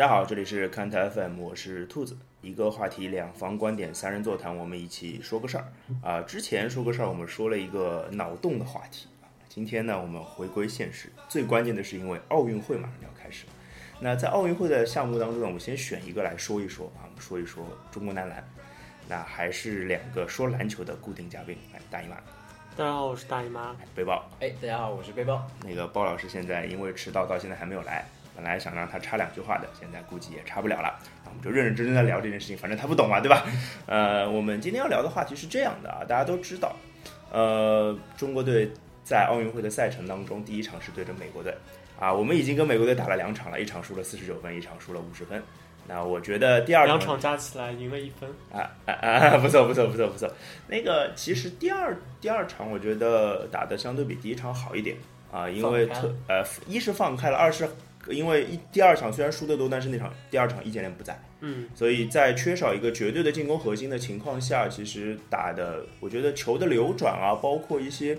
大家好，这里是看台 FM，我是兔子。一个话题，两方观点，三人座谈，我们一起说个事儿啊。之前说个事儿，我们说了一个脑洞的话题啊。今天呢，我们回归现实，最关键的是因为奥运会马上要开始了。那在奥运会的项目当中呢，我们先选一个来说一说啊。我们说一说中国男篮。那还是两个说篮球的固定嘉宾，来大姨妈。大家好，我是大姨妈。背包。哎，大家好，我是背包。那个包老师现在因为迟到，到现在还没有来。本来想让他插两句话的，现在估计也插不了了。那我们就认认真真的聊这件事情，反正他不懂嘛，对吧？呃，我们今天要聊的话题是这样的啊，大家都知道，呃，中国队在奥运会的赛程当中，第一场是对着美国队啊，我们已经跟美国队打了两场了，一场输了四十九分，一场输了五十分。那我觉得第二两场加起来赢了一分啊啊啊！不错不错不错不错。那个其实第二第二场我觉得打的相对比第一场好一点啊，因为特呃一是放开了，二是。因为一第二场虽然输得多，但是那场第二场易建联不在，嗯，所以在缺少一个绝对的进攻核心的情况下，其实打的我觉得球的流转啊，包括一些，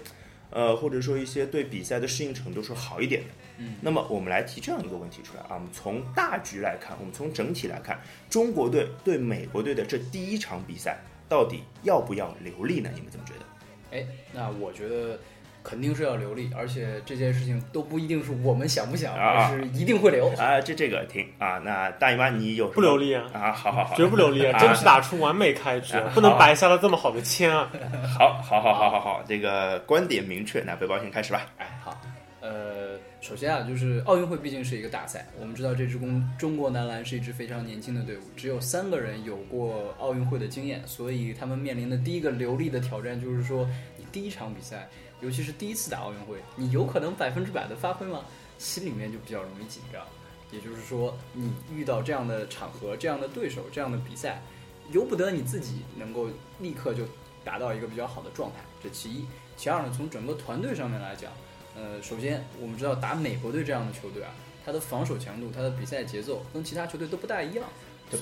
呃，或者说一些对比赛的适应程度是好一点的。嗯，那么我们来提这样一个问题出来啊，我们从大局来看，我们从整体来看，中国队对美国队的这第一场比赛到底要不要留力呢？你们怎么觉得？哎，那我觉得。肯定是要留力，而且这件事情都不一定是我们想不想，而是一定会留啊！这这个挺啊！那大姨妈你有不留力啊？啊，好好好，绝不留力，争取打出完美开局，不能白下了这么好的签啊！好，好，好，好，好，好，这个观点明确，那背包先开始吧。哎，好，呃，首先啊，就是奥运会毕竟是一个大赛，我们知道这支公中国男篮是一支非常年轻的队伍，只有三个人有过奥运会的经验，所以他们面临的第一个流利的挑战就是说，你第一场比赛。尤其是第一次打奥运会，你有可能百分之百的发挥吗？心里面就比较容易紧张。也就是说，你遇到这样的场合、这样的对手、这样的比赛，由不得你自己能够立刻就达到一个比较好的状态。这其一，其二呢，从整个团队上面来讲，呃，首先我们知道打美国队这样的球队啊，他的防守强度、他的比赛节奏跟其他球队都不大一样。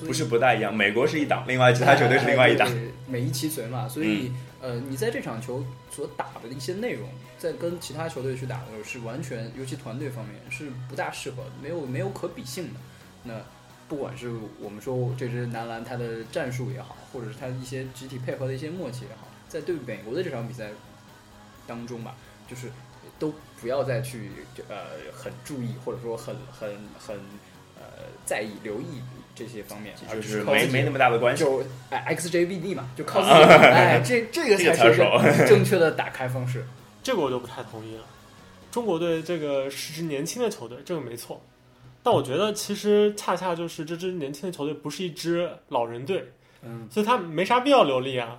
不是不大一样，美国是一档，另外其他球队是另外一档，每一其随嘛。所以，呃，你在这场球所打的一些内容，在跟其他球队去打的时候，是完全，尤其团队方面是不大适合，没有没有可比性的。那不管是我们说这支男篮他的战术也好，或者是他一些集体配合的一些默契也好，在对美国的这场比赛当中吧，就是都不要再去呃很注意，或者说很很很呃在意留意。这些方面就是没没那么大的关系，就哎 XJBD 嘛，就靠自己，哎，这这个才是 正确的打开方式。这个我就不太同意了。中国队这个是支年轻的球队，这个没错。但我觉得其实恰恰就是这支年轻的球队不是一支老人队，嗯，所以他没啥必要留力啊，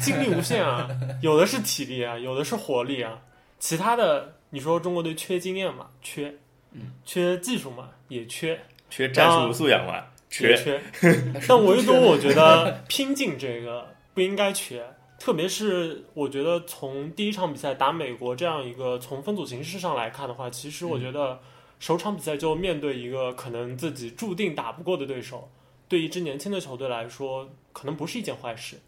精力无限啊，有的是体力啊，有的是活力啊，其他的你说中国队缺经验嘛？缺，嗯，缺技术嘛？也缺，缺战术素养嘛？缺缺，但唯独我觉得拼劲这个不应该缺，特别是我觉得从第一场比赛打美国这样一个从分组形式上来看的话，其实我觉得首场比赛就面对一个可能自己注定打不过的对手，对一支年轻的球队来说，可能不是一件坏事。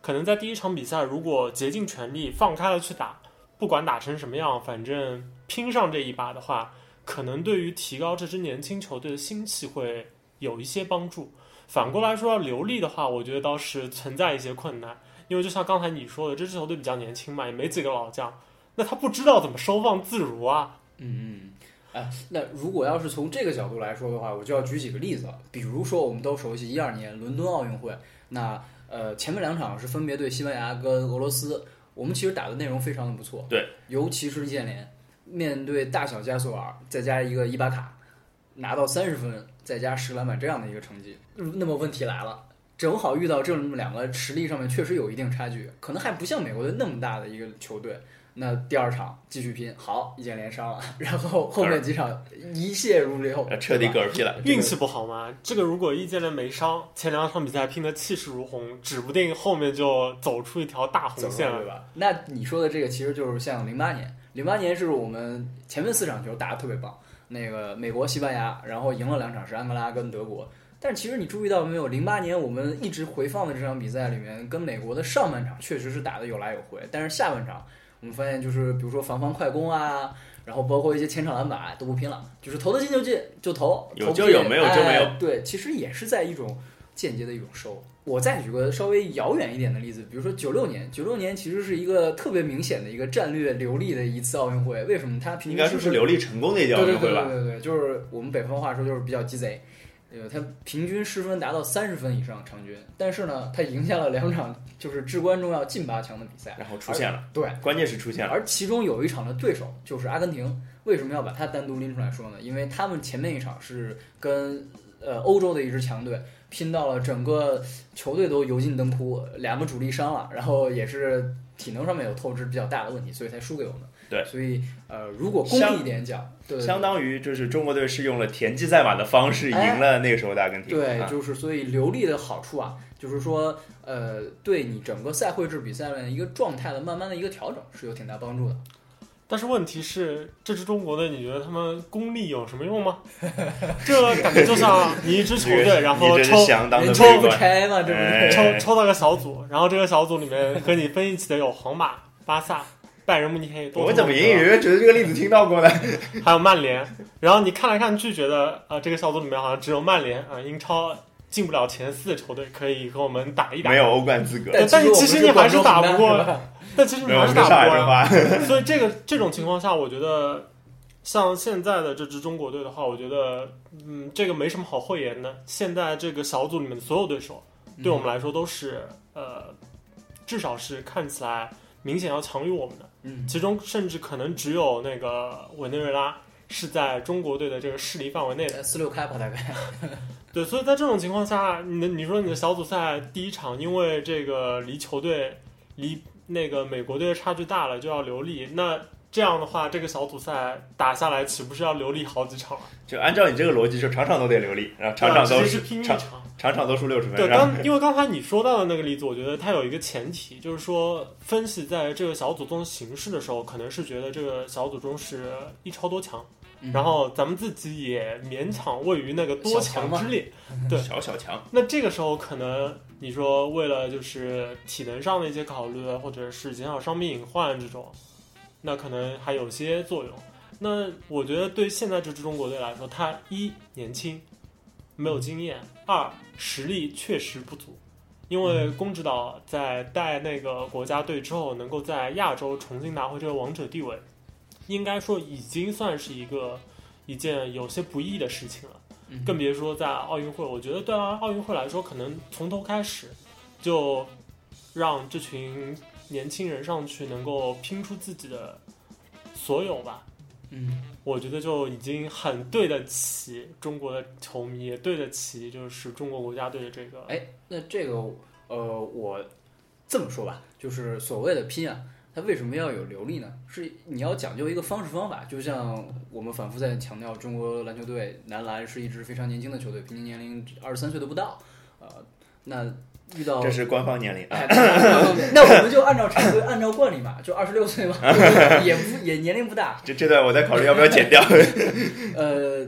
可能在第一场比赛如果竭尽全力放开了去打，不管打成什么样，反正拼上这一把的话，可能对于提高这支年轻球队的心气会。有一些帮助，反过来说要流利的话，我觉得倒是存在一些困难，因为就像刚才你说的，这支球队比较年轻嘛，也没几个老将，那他不知道怎么收放自如啊。嗯嗯，哎，那如果要是从这个角度来说的话，我就要举几个例子了，比如说我们都熟悉一二年伦敦奥运会，那呃前面两场是分别对西班牙跟俄罗斯，我们其实打的内容非常的不错，对，尤其是易建联面对大小加索尔，再加一个伊巴卡，拿到三十分。再加十篮板这样的一个成绩，那么问题来了，正好遇到这么两个实力上面确实有一定差距，可能还不像美国队那么大的一个球队。那第二场继续拼，好，易建联伤了，然后后面几场一泻如流，彻底嗝屁了。运气不好吗？这个如果易建联没伤，前两场比赛拼的气势如虹，指不定后面就走出一条大红线了，对吧？那你说的这个其实就是像零八年，零八年是我们前面四场球打得特别棒。那个美国、西班牙，然后赢了两场是安哥拉跟德国，但其实你注意到没有？零八年我们一直回放的这场比赛里面，跟美国的上半场确实是打的有来有回，但是下半场我们发现就是比如说防防快攻啊，然后包括一些前场篮板都不拼了，就是投得进就进就投，有就有没有就没有哎对，其实也是在一种间接的一种收。我再举个稍微遥远一点的例子，比如说九六年，九六年其实是一个特别明显的一个战略流利的一次奥运会。为什么它平应该说是均失分流利成功的一届奥运会吧？对对对对，就是我们北方话说就是比较鸡贼。呃，他平均失分达到三十分以上场均，但是呢，他赢下了两场就是至关重要进八强的比赛。然后出现了，对，关键是出现了，而其中有一场的对手就是阿根廷。为什么要把它单独拎出来说呢？因为他们前面一场是跟呃欧洲的一支强队拼到了整个球队都油尽灯枯，两个主力伤了，然后也是体能上面有透支比较大的问题，所以才输给我们。对所以呃，如果公平一点讲，对对相当于就是中国队是用了田忌赛马的方式赢了那个时候的阿根廷。对，啊就是所以流利的好处啊，就是说，呃，对你整个赛会制比赛的一个状态的慢慢的一个调整是有挺大帮助的。但是问题是，这支中国队，你觉得他们功力有什么用吗？这感觉就像你一支球队，然后抽抽不。开嘛，对不对？抽抽到个小组，然后这个小组里面和你分一起的有皇马、巴萨、拜仁慕尼黑、我怎么隐隐约约觉得这个例子听到过呢？还有曼联，然后你看来看去觉得啊、呃这个小组里面好像只有曼联啊、英超进不了前四的球队可以和我们打一打。没有欧冠资格，但其实你还是打不过但其实你没有，还是我们是打不过。所以这个这种情况下，我觉得像现在的这支中国队的话，我觉得嗯，这个没什么好讳言的。现在这个小组里面的所有对手，对我们来说都是呃，至少是看起来明显要强于我们的。嗯，其中甚至可能只有那个委内瑞拉是在中国队的这个势力范围内的。四六开吧，大概。对，所以在这种情况下，你的你说你的小组赛第一场，因为这个离球队离那个美国队的差距大了，就要留力。那这样的话，这个小组赛打下来，岂不是要留力好几场啊？就按照你这个逻辑，就场场都得留力，然后场场都是拼一场场。场场都输六十分，对，刚因为刚才你说到的那个例子，我觉得它有一个前提，就是说分析在这个小组中形势的时候，可能是觉得这个小组中是一超多强，嗯然后咱们自己也勉强位于那个多强之列。对小小强，那这个时候可能你说为了就是体能上的一些考虑，或者是减少伤病隐患这种，那可能还有些作用。那我觉得对现在这支中国队来说，他一年轻，没有经验；二实力确实不足。因为宫指导在带那个国家队之后，能够在亚洲重新拿回这个王者地位，应该说已经算是一个一件有些不易的事情了。嗯更别说在奥运会，我觉得对啊奥运会来说，可能从头开始就让这群年轻人上去，能够拼出自己的所有吧。嗯，我觉得就已经很对得起中国的球迷，也对得起就是中国国家队的这个。哎，那这个呃，我这么说吧，就是所谓的拼啊，它为什么要有流利呢？是你要讲究一个方式方法，就像我们反复在强调，中国篮球队男篮是一支非常年轻的球队，平均年龄二十三岁都不到，呃，那遇到这是官方年龄。哎，那我们就按照常规，按照惯例嘛，就二十六岁嘛，也不也年龄不大，这这段我在考虑要不要剪掉。呃，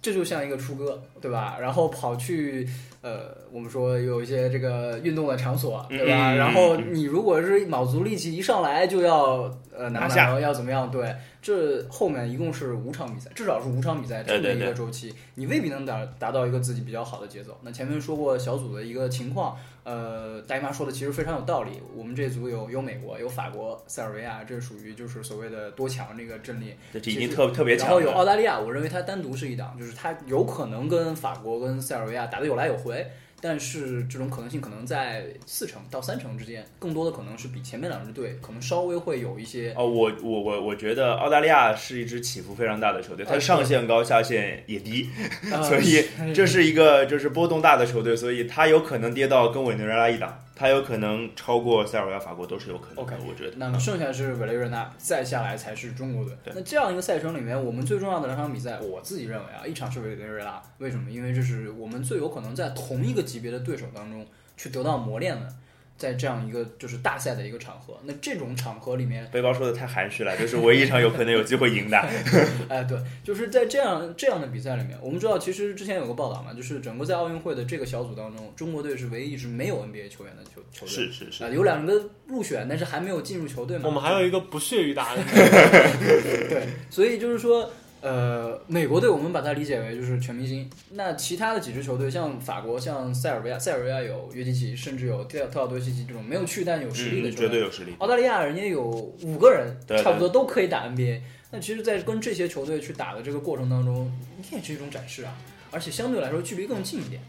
这就像一个出哥，对吧？然后跑去呃，我们说有一些这个运动的场所，对吧？嗯然后你如果是卯足力气一上来就要呃拿拿下要怎么样？对，这后面一共是五场比赛，至少是五场比赛这么一对对对个周期，你未必能达达到一个自己比较好的节奏。那前面说过小组的一个情况，呃，大姨妈说的其实非常有道理。我们这组有有美国，有法国、塞尔维亚，这属于就是所谓的多强这个阵列。这已经特特别强然后有。澳大利亚，我认为它单独是一档，就是它有可能跟法国、跟塞尔维亚打得有来有回，但是这种可能性可能在四成到三成之间，更多的可能是比前面两支队可能稍微会有一些。哦，我我我我觉得澳大利亚是一支起伏非常大的球队，它啊上限高，下限也低，呃所以这是一个就是波动大的球队，所以它有可能跌到跟委内瑞拉一档，它有可能超过塞尔维亚、法国都是有可能的。OK，我觉得。那么剩下是委内瑞拉，再下来才是中国队。那这样一个赛程里面，我们最重要的两场比赛，我自己认为啊，一场是委内瑞拉，为什么？因为这是我们最有可能在同一个级别的对手当中去得到磨练的。在这样一个就是大赛的一个场合。那这种场合里面，背包说的太含蓄了，就是唯一一场有可能有机会赢的。哎，对，就是在这样这样的比赛里面，我们知道，其实之前有个报道嘛，就是整个在奥运会的这个小组当中，中国队是唯一一支没有 NBA 球员的球球队。是是是啊、，有两个入选，但是还没有进入球队嘛。我们还有一个不屑于打的，对，所以就是说，呃，美国队我们把它理解为就是全明星。那其他的几支球队，像法国、像塞尔维亚，塞尔维亚有约基奇，甚至有特特奥多西奇这种没有去但有实力的嗯，球队。绝对有实力。澳大利亚人家有五个人，差不多都可以打 NBA。那其实，在跟这些球队去打的这个过程当中，你也是一种展示啊，而且相对来说距离更近一点。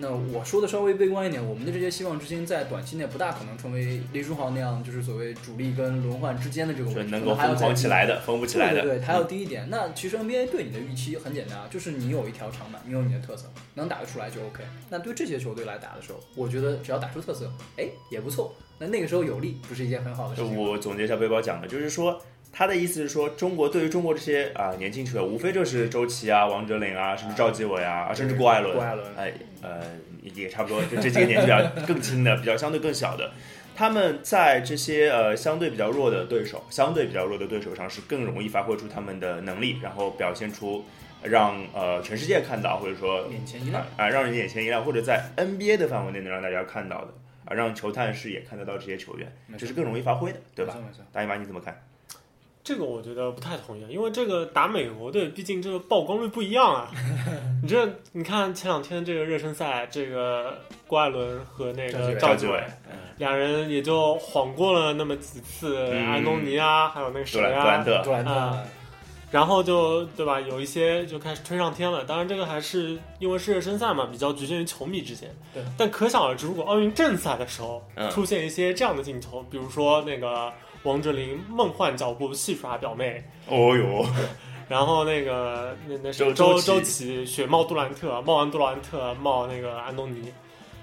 那我说的稍微悲观一点，我们的这些希望之星在短期内不大可能成为林书豪那样，就是所谓主力跟轮换之间的这个位置，能够疯狂再起来的，疯不起来的。对对对，它要低一点。那其实 NBA 对你的预期很简单啊，就是你有一条长板，你有你的特色，能打得出来就 OK。那对这些球队来打的时候，我觉得只要打出特色，哎，也不错。那那个时候有利，不是一件很好的事情我总结一下背包讲的，就是说他的意思是说，中国对于中国这些啊、年轻球员，无非就是周琦啊、王哲林啊，甚至赵继伟啊，啊甚至郭艾伦，郭艾伦哎呃也差不多，就这几个年纪比较更轻的，比较相对更小的。他们在这些呃相对比较弱的对手，相对比较弱的对手上是更容易发挥出他们的能力，然后表现出让呃全世界看到，或者说眼前一亮啊、啊让人眼前一亮，或者在 NBA 的范围内能让大家看到的啊，让球探视野看得到这些球员，这是更容易发挥的，对吧？大姨妈你怎么看？这个我觉得不太同意，因为这个打美国队，毕竟这个曝光率不一样啊。你这你看前两天这个热身赛，这个郭艾伦和那个赵继伟继伟，两人也就晃过了那么几次，嗯安东尼啊，还有那个谁啊兰，特，杜兰特啊然后就对吧，有一些就开始吹上天了。当然，这个还是因为是热身赛嘛，比较局限于球迷之间。对。但可想而知，如果奥运正赛的时候、嗯出现一些这样的镜头，比如说那个王哲林梦幻脚步戏耍表妹，哦哟，然后那个那那周是周周周琦雪冒杜兰特，冒完杜兰特冒那个安东尼。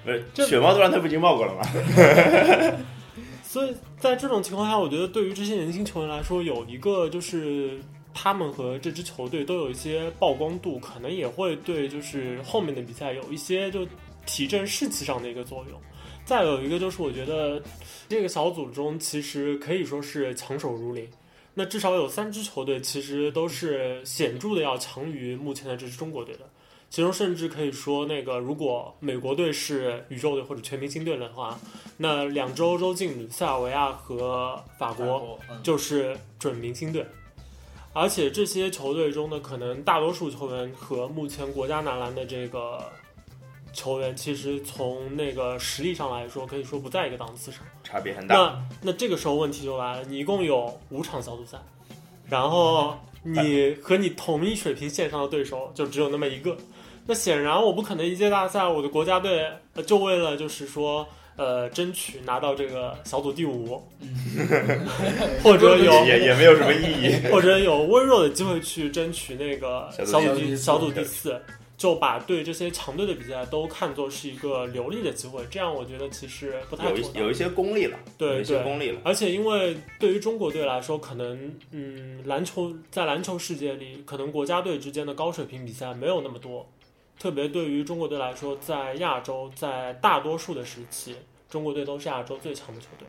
不是雪冒杜兰特不已经冒过了吗？所以在这种情况下，我觉得对于这些年轻球员来说，有一个就是他们和这支球队都有一些曝光度，可能也会对就是后面的比赛有一些就提振士气上的一个作用。再有一个就是，我觉得这个小组中其实可以说是强手如林。那至少有三支球队其实都是显著的要强于目前的这支中国队的。其中甚至可以说，那个如果美国队是宇宙队或者全明星队的话，那两支欧洲劲旅塞尔维亚和法国嗯就是准明星队。而且这些球队中呢可能大多数球员和目前国家男篮的这个球员，其实从那个实力上来说，可以说不在一个档次上。差别很大。那那这个时候问题就来了，你一共有五场小组赛，然后你和你同一水平线上的对手就只有那么一个，那显然我不可能一届大赛我的国家队呃就为了就是说呃争取拿到这个小组第五，或者有也也没有什么意义。或者有微弱的机会去争取那个小组第小组第四，就把对这些强队的比赛都看作是一个流利的机会，这样我觉得其实不太有。一有一些功利了，有一些对对，功利了。而且因为对于中国队来说，可能嗯，篮球在篮球世界里，可能国家队之间的高水平比赛没有那么多。特别对于中国队来说，在亚洲，在大多数的时期，中国队都是亚洲最强的球队，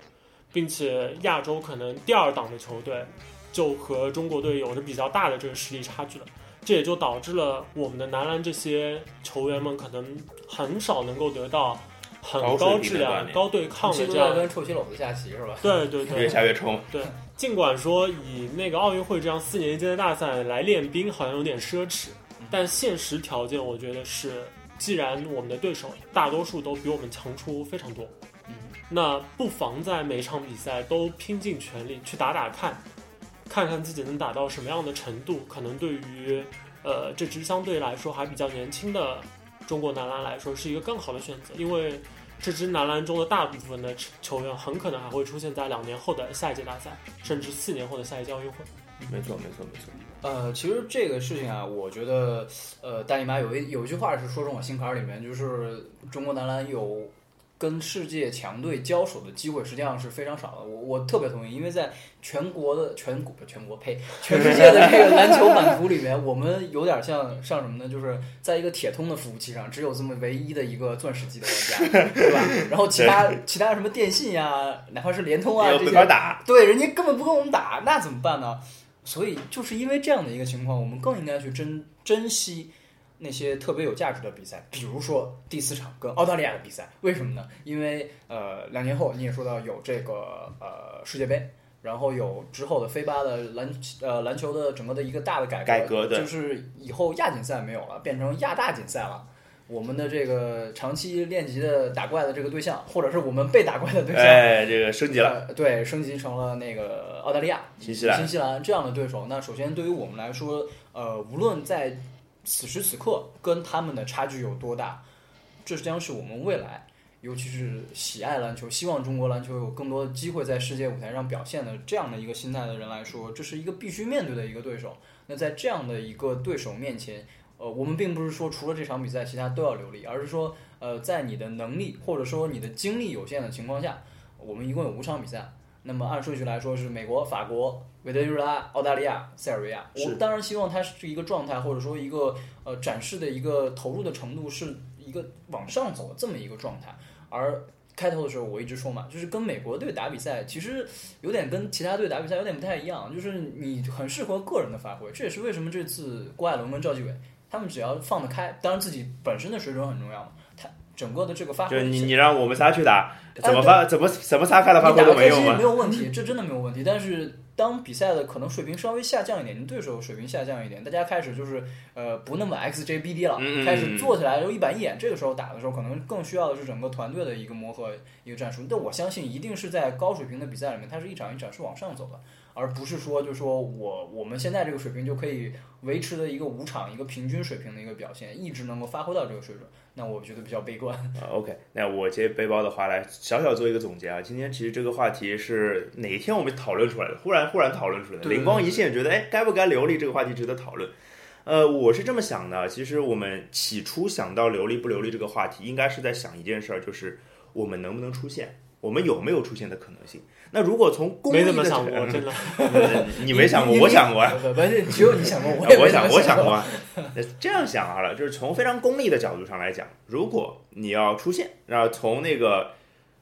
并且亚洲可能第二档的球队就和中国队有着比较大的这个实力差距了。这也就导致了我们的男篮这些球员们可能很少能够得到很高质量、高对抗的这样跟臭棋篓子下棋是吧？对对对，越下越冲，尽管说以那个奥运会这样四年一届的大赛来练兵好像有点奢侈，但现实条件我觉得是，既然我们的对手大多数都比我们强出非常多，嗯，那不妨在每场比赛都拼尽全力去打打看，看看自己能打到什么样的程度，可能对于呃这支相对来说还比较年轻的中国男篮来说是一个更好的选择，因为。这支男篮中的大部分的球员很可能还会出现在两年后的下一届大赛，甚至四年后的下一届奥运会。没错没错没错。呃，其实这个事情啊，我觉得，呃，大姨妈有一有一句话是说中我心坎儿里面，就是中国男篮有跟世界强队交手的机会实际上是非常少的。我我特别同意，因为在全国的全国不全国呸，全世界的这个篮球版图里面，我们有点像像什么呢？就是在一个铁通的服务器上，只有这么唯一的一个钻石级的玩家，对吧？然后其他其他什么电信呀，哪怕是联通啊这些，打。对，人家根本不跟我们打，那怎么办呢？所以就是因为这样的一个情况，我们更应该去珍珍惜那些特别有价值的比赛，比如说第四场跟澳大利亚的比赛。为什么呢？因为呃，两年后你也说到有这个呃世界杯，然后有之后的非巴的篮呃篮球的整个的一个大的改革，改革对就是以后亚锦赛没有了，变成亚大锦赛了。我们的这个长期练级的打怪的这个对象，或者是我们被打怪的对象，哎，这个升级了，呃，对，升级成了那个澳大利亚、新西兰新西兰这样的对手。那首先对于我们来说，呃，无论在此时此刻跟他们的差距有多大，这将是我们未来，尤其是喜爱篮球、希望中国篮球有更多的机会在世界舞台上表现的这样的一个心态的人来说，这是一个必须面对的一个对手。那在这样的一个对手面前，呃，我们并不是说除了这场比赛其他都要流利，而是说，呃，在你的能力或者说你的精力有限的情况下，我们一共有五场比赛。那么按顺序来说是美国、法国、委内瑞拉、澳大利亚、塞尔维亚。我是当然希望它是一个状态，或者说一个呃展示的一个投入的程度是一个往上走的这么一个状态。而开头的时候我一直说嘛，就是跟美国队打比赛，其实有点跟其他队打比赛有点不太一样，就是你很适合个人的发挥。这也是为什么这次郭艾伦跟赵继伟他们只要放得开，当然自己本身的水准很重要嘛，他整个的这个发挥就你你让我们仨去打，怎么发怎么怎么仨开了发挥都没用吗没？有问题，这真的没有问题。但是当比赛的可能水平稍微下降一点，你对手水平下降一点，大家开始就是呃不那么 XJBD 了，嗯嗯嗯开始做起来就一板一眼。这个时候打的时候，可能更需要的是整个团队的一个磨合，一个战术。但我相信一定是在高水平的比赛里面，它是一场一场是往上走的，而不是说就是说我我们现在这个水平就可以维持的一个五场一个平均水平的一个表现，一直能够发挥到这个水准。那我觉得比较悲观。啊 OK，那我接背包的话来小小做一个总结啊。今天其实这个话题是哪一天我们讨论出来的？忽然忽然讨论出来的，灵光一现，觉得哎，该不该流利这个话题值得讨论。呃，我是这么想的，其实我们起初想到流利不流利这个话题，应该是在想一件事儿，就是我们能不能出现，我们有没有出现的可能性。那如果从功利的没怎么想角过，真的。你没想过，我想过呀。不不，不只有你想过，我啊我想，我想过这样想好了，就是从非常功利的角度上来讲，如果你要出现，然后从那个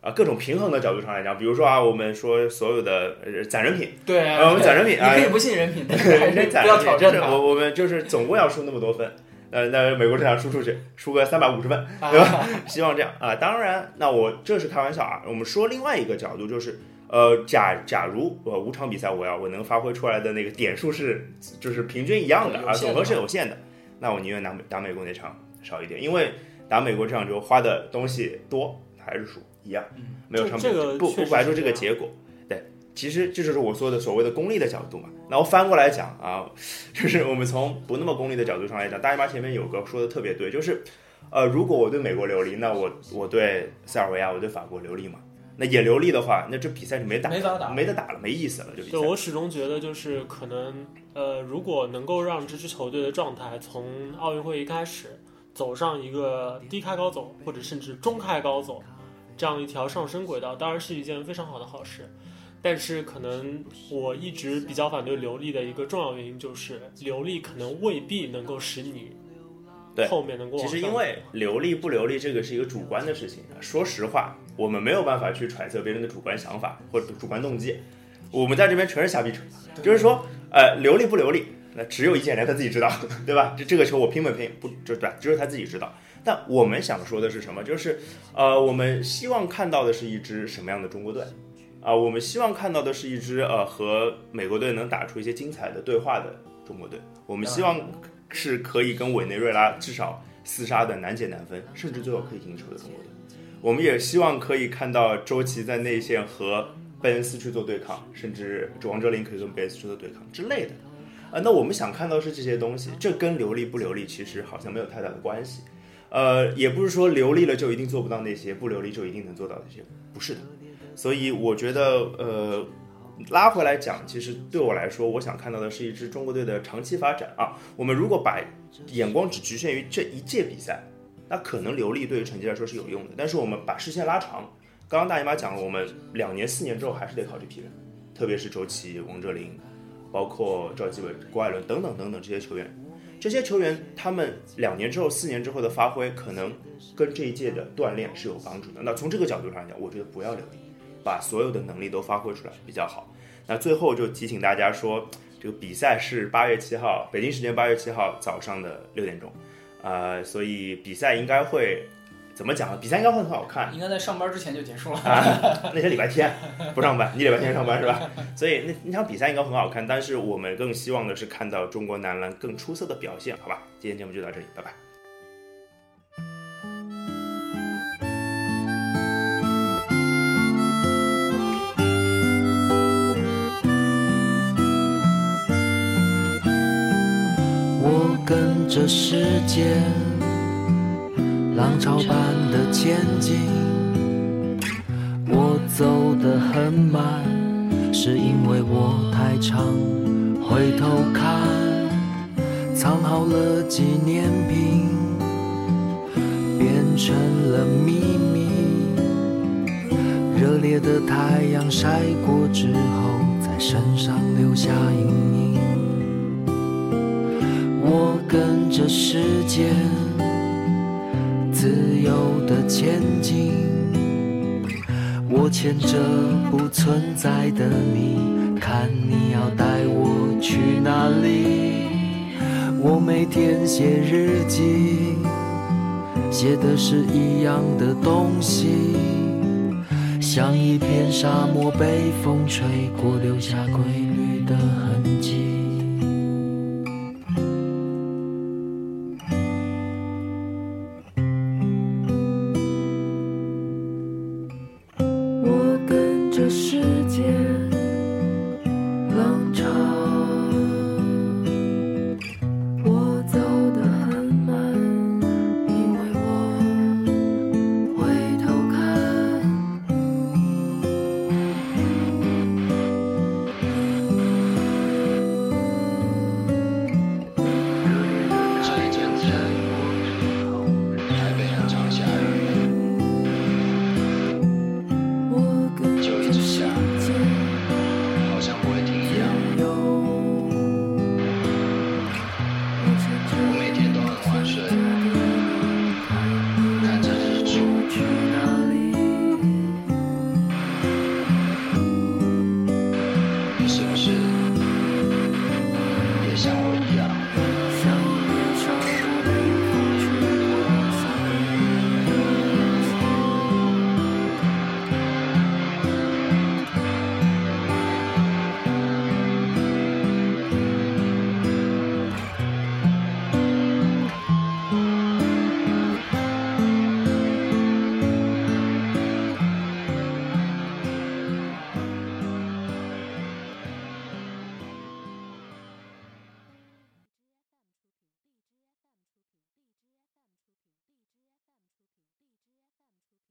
啊各种平衡的角度上来讲，比如说啊，我们说所有的呃攒人品，对呃我们攒人品啊你可以不信人品，但是还是攒不要挑战他。是我我们就是总共要输那么多分。呃，那美国这场输出去，输个三百五十分，啊对吧？希望这样啊。当然，那我这是开玩笑啊。我们说另外一个角度，就是呃，假假如呃五场比赛我要我能发挥出来的那个点数是就是平均一样的啊，总和是有限的，那我宁愿打美打美国那场少一点，因为打美国这场就花的东西多，还是输一样，没有这上这个不不排除这个结果。对，其实这就是我说的所谓的功利的角度嘛。那我翻过来讲啊，就是我们从不那么功利的角度上来讲，大姨妈前面有个说的特别对，就是呃，如果我对美国流利，那我我对塞尔维亚、我对法国流利嘛？那也流利的话，那这比赛就没打，没法打没得打了，没意思了，就比赛对。我始终觉得，就是可能，呃，如果能够让这支球队的状态从奥运会一开始走上一个低开高走，或者甚至中开高走这样一条上升轨道，当然是一件非常好的好事。但是，可能我一直比较反对流利的一个重要原因就是，流利可能未必能够使你对后面能够其实因为流利不流利，这个是一个主观的事情。说实话，我们没有办法去揣测别人的主观想法或者主观动机。我们在这边全是瞎逼扯，就是说，呃，流利不流利，那只有易建联他自己知道，对吧？这这个球我拼没拼，不就对？只有他自己知道。但我们想说的是什么？就是，呃，我们希望看到的是一支什么样的中国队？啊、我们希望看到的是一支呃和美国队能打出一些精彩的对话的中国队。我们希望是可以跟委内瑞拉至少厮杀的难解难分，甚至最后可以赢球的中国队。我们也希望可以看到周琦在内线和贝恩斯去做对抗，甚至王哲林可以跟贝恩斯去做对抗之类的。啊、那我们想看到是这些东西，这跟流利不流利其实好像没有太大的关系。呃，也不是说流利了就一定做不到那些，不流利就一定能做到那些，不是的。所以我觉得，呃，拉回来讲，其实对我来说，我想看到的是一支中国队的长期发展啊。我们如果把眼光只局限于这一届比赛，那可能流利对于成绩来说是有用的。但是我们把视线拉长，刚刚大姨妈讲了，我们两年、四年之后还是得考这批人，特别是周琦、王哲林，包括赵继伟、郭艾伦等等等等这些球员。这些球员他们两年之后、四年之后的发挥，可能跟这一届的锻炼是有帮助的。那从这个角度上来讲，我觉得不要留力，把所有的能力都发挥出来比较好。那最后就提醒大家说，这个比赛是八月七号，北京时间八月七号早上的六点钟，呃，所以比赛应该会怎么讲呢？比赛应该会很好看。应该在上班之前就结束了。啊，那天礼拜天不上班，你礼拜天上班是吧？所以那那场比赛应该很好看，但是我们更希望的是看到中国男篮更出色的表现，好吧？今天节目就到这里，拜拜。这世界，浪潮般的前进。我走得很慢，是因为我太常回头看，藏好了纪念品，变成了秘密。热烈的太阳晒过之后，在身上留下阴影。跟着时间，自由的前进。我牵着不存在的你，看你要带我去哪里。我每天写日记，写的是一样的东西，像一片沙漠被风吹过，留下归